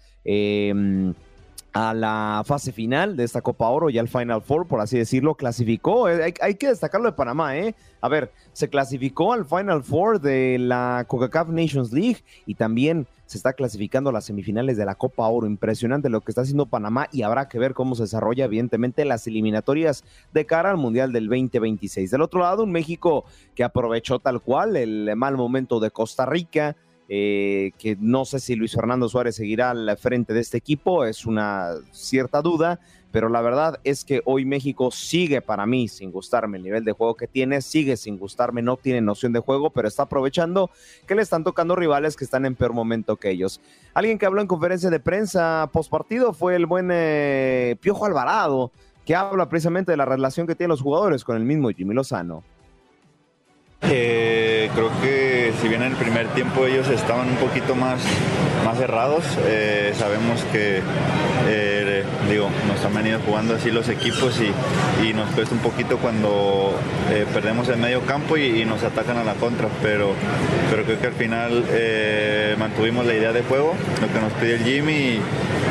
Speaker 4: A la fase final de esta Copa Oro y al Final Four, por así decirlo, clasificó. Eh, Hay, hay que destacarlo de Panamá, ¿eh? A ver, se clasificó al Final Four de la CONCACAF Nations League y también se está clasificando a las semifinales de la Copa Oro. Impresionante lo que está haciendo Panamá y habrá que ver cómo se desarrolla, evidentemente, las eliminatorias de cara al Mundial del 2026. Del otro lado, un México que aprovechó tal cual el mal momento de Costa Rica eh, que no sé si Luis Fernando Suárez seguirá al frente de este equipo, es una cierta duda, pero la verdad es que hoy México sigue para mí sin gustarme el nivel de juego que tiene, sigue sin gustarme, no tiene noción de juego, pero está aprovechando que le están tocando rivales que están en peor momento que ellos. Alguien que habló en conferencia de prensa post partido fue el buen eh, Piojo Alvarado, que habla precisamente de la relación que tienen los jugadores con el mismo Jimmy Lozano.
Speaker 14: Eh, creo que si bien en el primer tiempo ellos estaban un poquito más, más cerrados, eh, sabemos que eh, digo, nos han venido jugando así los equipos y, nos cuesta un poquito cuando eh, perdemos el medio campo y, nos atacan a la contra, pero, pero creo que al final mantuvimos la idea de juego, lo que nos pide el Jimmy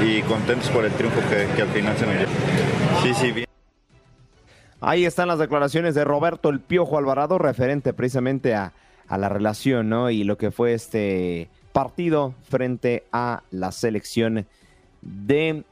Speaker 14: y, contentos por el triunfo que, al final se nos dio. Sí, sí.
Speaker 4: Ahí están las declaraciones de Roberto El Piojo Alvarado, referente precisamente a, a la relación, ¿no? Y lo que fue este partido frente a la selección de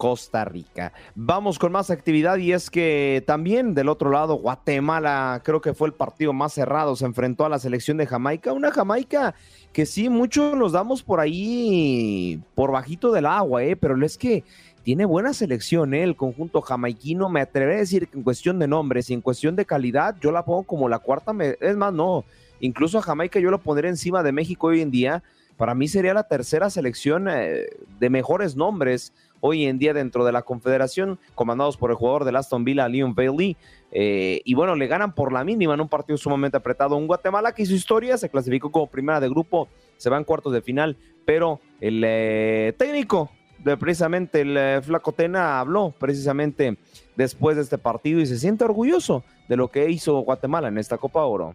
Speaker 4: Costa Rica. Vamos con más actividad y es que también del otro lado, Guatemala, creo que fue el partido más cerrado, se enfrentó a la selección de Jamaica, una Jamaica que sí, muchos nos damos por ahí, por bajito del agua, ¿eh? pero es que tiene buena selección, ¿eh? el conjunto jamaiquino, me atreveré a decir que en cuestión de nombres y en cuestión de calidad, yo la pongo como la cuarta, es más, no, incluso a Jamaica yo lo pondré encima de México hoy en día, para mí sería la tercera selección eh, de mejores nombres hoy en día dentro de la confederación, comandados por el jugador del Aston Villa, Leon Bailey, eh, y bueno, le ganan por la mínima en un partido sumamente apretado. Un Guatemala que hizo historia, se clasificó como primera de grupo, se va en cuartos de final, pero el eh, técnico precisamente el eh, Flaco Tena habló precisamente después de este partido y se siente orgulloso de lo que hizo Guatemala en esta Copa Oro.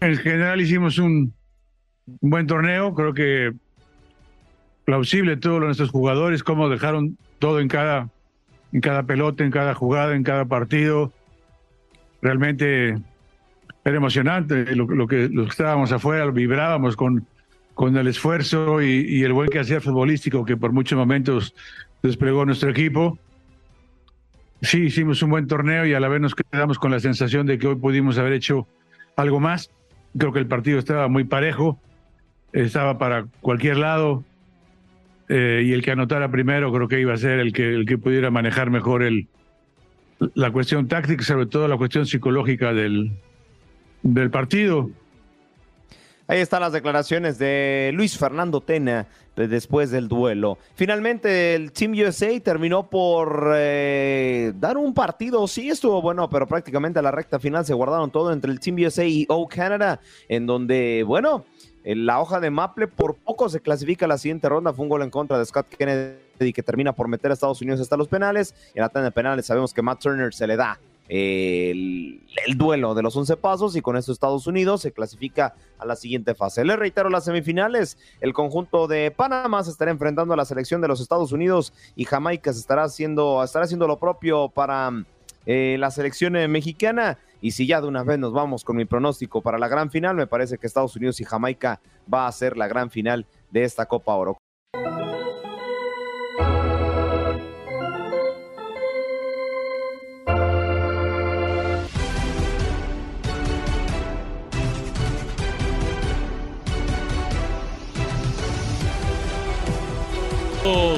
Speaker 15: En general hicimos un, buen torneo, creo que plausible todos nuestros jugadores, cómo dejaron todo en cada, en cada pelota, en cada jugada, en cada partido. Realmente era emocionante lo, lo que, lo que estábamos afuera, vibrábamos con, con el esfuerzo y, y el buen quehacer futbolístico que por muchos momentos desplegó nuestro equipo. Sí, hicimos un buen torneo y a la vez nos quedamos con la sensación de que hoy pudimos haber hecho algo más. Creo que el partido estaba muy parejo, estaba para cualquier lado eh, y el que anotara primero creo que iba a ser el que, el que pudiera manejar mejor el, la cuestión táctica, sobre todo la cuestión psicológica del, del partido.
Speaker 4: Ahí están las declaraciones de Luis Fernando Tena de- después del duelo. Finalmente el Team USA terminó por eh, dar un partido, sí estuvo bueno, pero prácticamente a la recta final se guardaron todo entre el Team USA y O Canada, en donde, bueno, en la hoja de Maple por poco se clasifica a la siguiente ronda. Fue un gol en contra de Scott Kennedy que termina por meter a Estados Unidos hasta los penales. En la tanda de penales sabemos que Matt Turner se le da el, el duelo de los 11 pasos y con eso Estados Unidos se clasifica a la siguiente fase. Les reitero las semifinales, el conjunto de Panamá se estará enfrentando a la selección de los Estados Unidos y Jamaica se estará haciendo, estará haciendo lo propio para eh, la selección eh, mexicana. Y si ya de una vez nos vamos con mi pronóstico para la gran final, me parece que Estados Unidos y Jamaica va a ser la gran final de esta Copa Oro.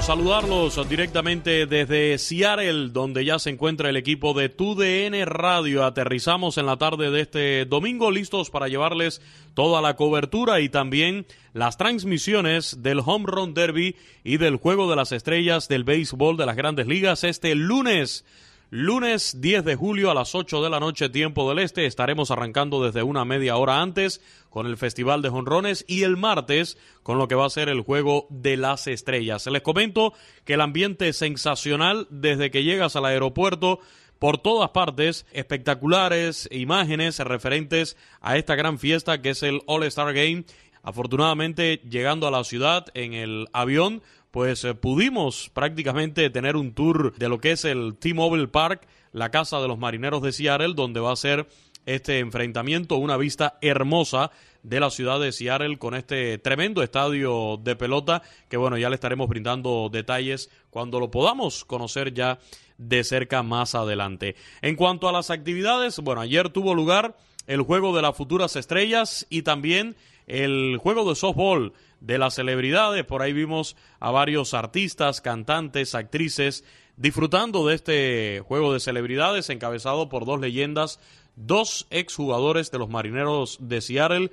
Speaker 16: Saludarlos directamente desde Seattle, donde ya se encuentra el equipo de TUDN Radio. Aterrizamos en la tarde de este domingo, listos para llevarles toda la cobertura y también las transmisiones del Home Run Derby y del Juego de las Estrellas del Béisbol de las Grandes Ligas este lunes. Lunes 10 de julio a las 8 de la noche, tiempo del este, estaremos arrancando desde una media hora antes con el Festival de Jonrones y el martes con lo que va a ser el Juego de las Estrellas. Les comento que el ambiente es sensacional desde que llegas al aeropuerto por todas partes, espectaculares imágenes referentes a esta gran fiesta que es el All Star Game. Afortunadamente, llegando a la ciudad en el avión, pues eh, pudimos prácticamente tener un tour de lo que es el T-Mobile Park, la casa de los marineros de Seattle, donde va a ser este enfrentamiento, una vista hermosa de la ciudad de Seattle con este tremendo estadio de pelota que bueno, ya le estaremos brindando detalles cuando lo podamos conocer ya de cerca más adelante. En cuanto a las actividades, bueno, ayer tuvo lugar el juego de las futuras estrellas y también el juego de softball de las celebridades. Por ahí vimos a varios artistas, cantantes, actrices disfrutando de este juego de celebridades encabezado por dos leyendas, dos exjugadores de los Marineros de Seattle,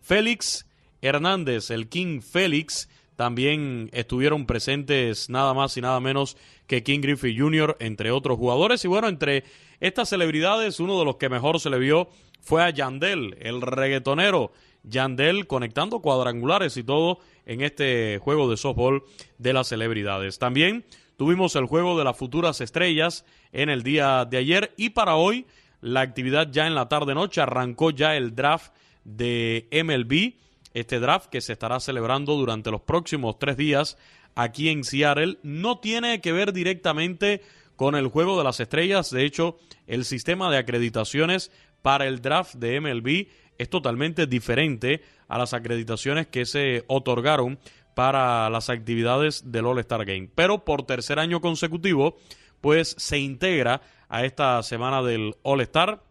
Speaker 16: Félix Hernández, el King Félix, también estuvieron presentes nada más y nada menos que King Griffey Jr., entre otros jugadores. Y bueno, entre estas celebridades, uno de los que mejor se le vio fue a Yandel, el reggaetonero. Yandel conectando cuadrangulares y todo en este juego de softball de las celebridades. También tuvimos el juego de las futuras estrellas en el día de ayer y para hoy la actividad ya en la tarde-noche arrancó ya el draft de MLB, este draft que se estará celebrando durante los próximos tres días aquí en Seattle. No tiene que ver directamente con el juego de las estrellas, de hecho el sistema de acreditaciones para el draft de MLB es totalmente diferente a las acreditaciones que se otorgaron para las actividades del All-Star Game. Pero por tercer año consecutivo, pues se integra a esta semana del All-Star.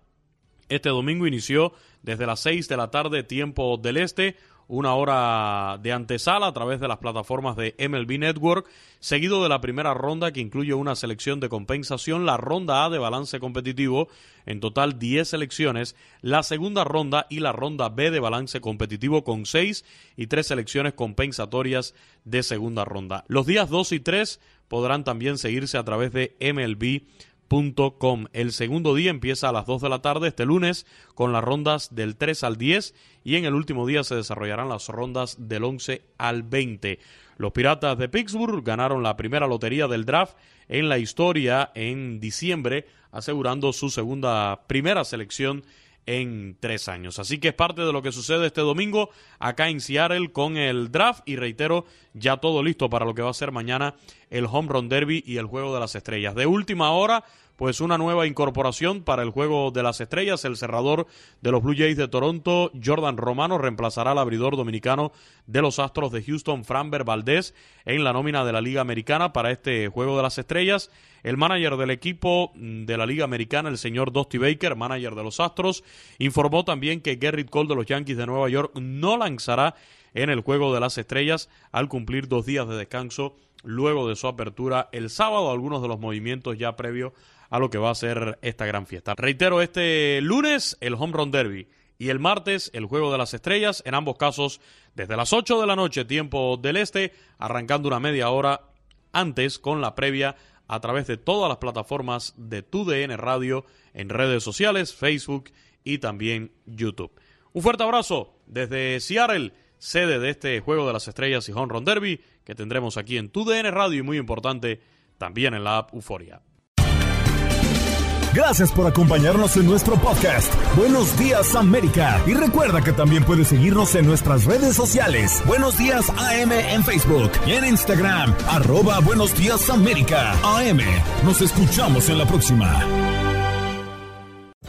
Speaker 16: Este domingo inició desde las 6 de la tarde, tiempo del este, una hora de antesala a través de las plataformas de MLB Network, seguido de la primera ronda que incluye una selección de compensación, la ronda A de balance competitivo, en total 10 selecciones, la segunda ronda y la ronda B de balance competitivo con 6 y 3 selecciones compensatorias de segunda ronda. Los días 2 y 3 podrán también seguirse a través de MLB el segundo día empieza a las 2 de la tarde este lunes con las rondas del 3 al 10 y en el último día se desarrollarán las rondas del 11 al 20. Los Piratas de Pittsburgh ganaron la primera lotería del draft en la historia en diciembre, asegurando su segunda primera selección en tres años. Así que es parte de lo que sucede este domingo acá en Seattle con el draft y reitero, ya todo listo para lo que va a ser mañana el Home Run Derby y el Juego de las Estrellas. De última hora, pues una nueva incorporación para el Juego de las Estrellas. El cerrador de los Blue Jays de Toronto, Jordan Romano, reemplazará al abridor dominicano de los Astros de Houston, Framber Valdez, en la nómina de la Liga Americana para este Juego de las Estrellas. El manager del equipo mm, de la Liga Americana, el señor Dusty Baker, manager de los Astros, informó también que Gerrit Cole de los Yankees de Nueva York no lanzará en el Juego de las Estrellas al cumplir dos días de descanso luego de su apertura el sábado. Algunos de los movimientos ya previos a lo que va a ser esta gran fiesta. Reitero, este lunes el Home Run Derby y el martes el Juego de las Estrellas, en ambos casos desde las 8 de la noche, tiempo del este, arrancando una media hora antes con la previa a través de todas las plataformas de TUDN Radio en redes sociales, Facebook y también YouTube. Un fuerte abrazo desde Seattle, sede de este Juego de las Estrellas y Home Run Derby que tendremos aquí en TUDN Radio y muy importante también en la app Euforia.
Speaker 2: Gracias por acompañarnos en nuestro podcast. Buenos días América. Y recuerda que también puedes seguirnos en nuestras redes sociales. Buenos días AM en Facebook y en Instagram. Arroba Buenos días América. AM. Nos escuchamos en la próxima.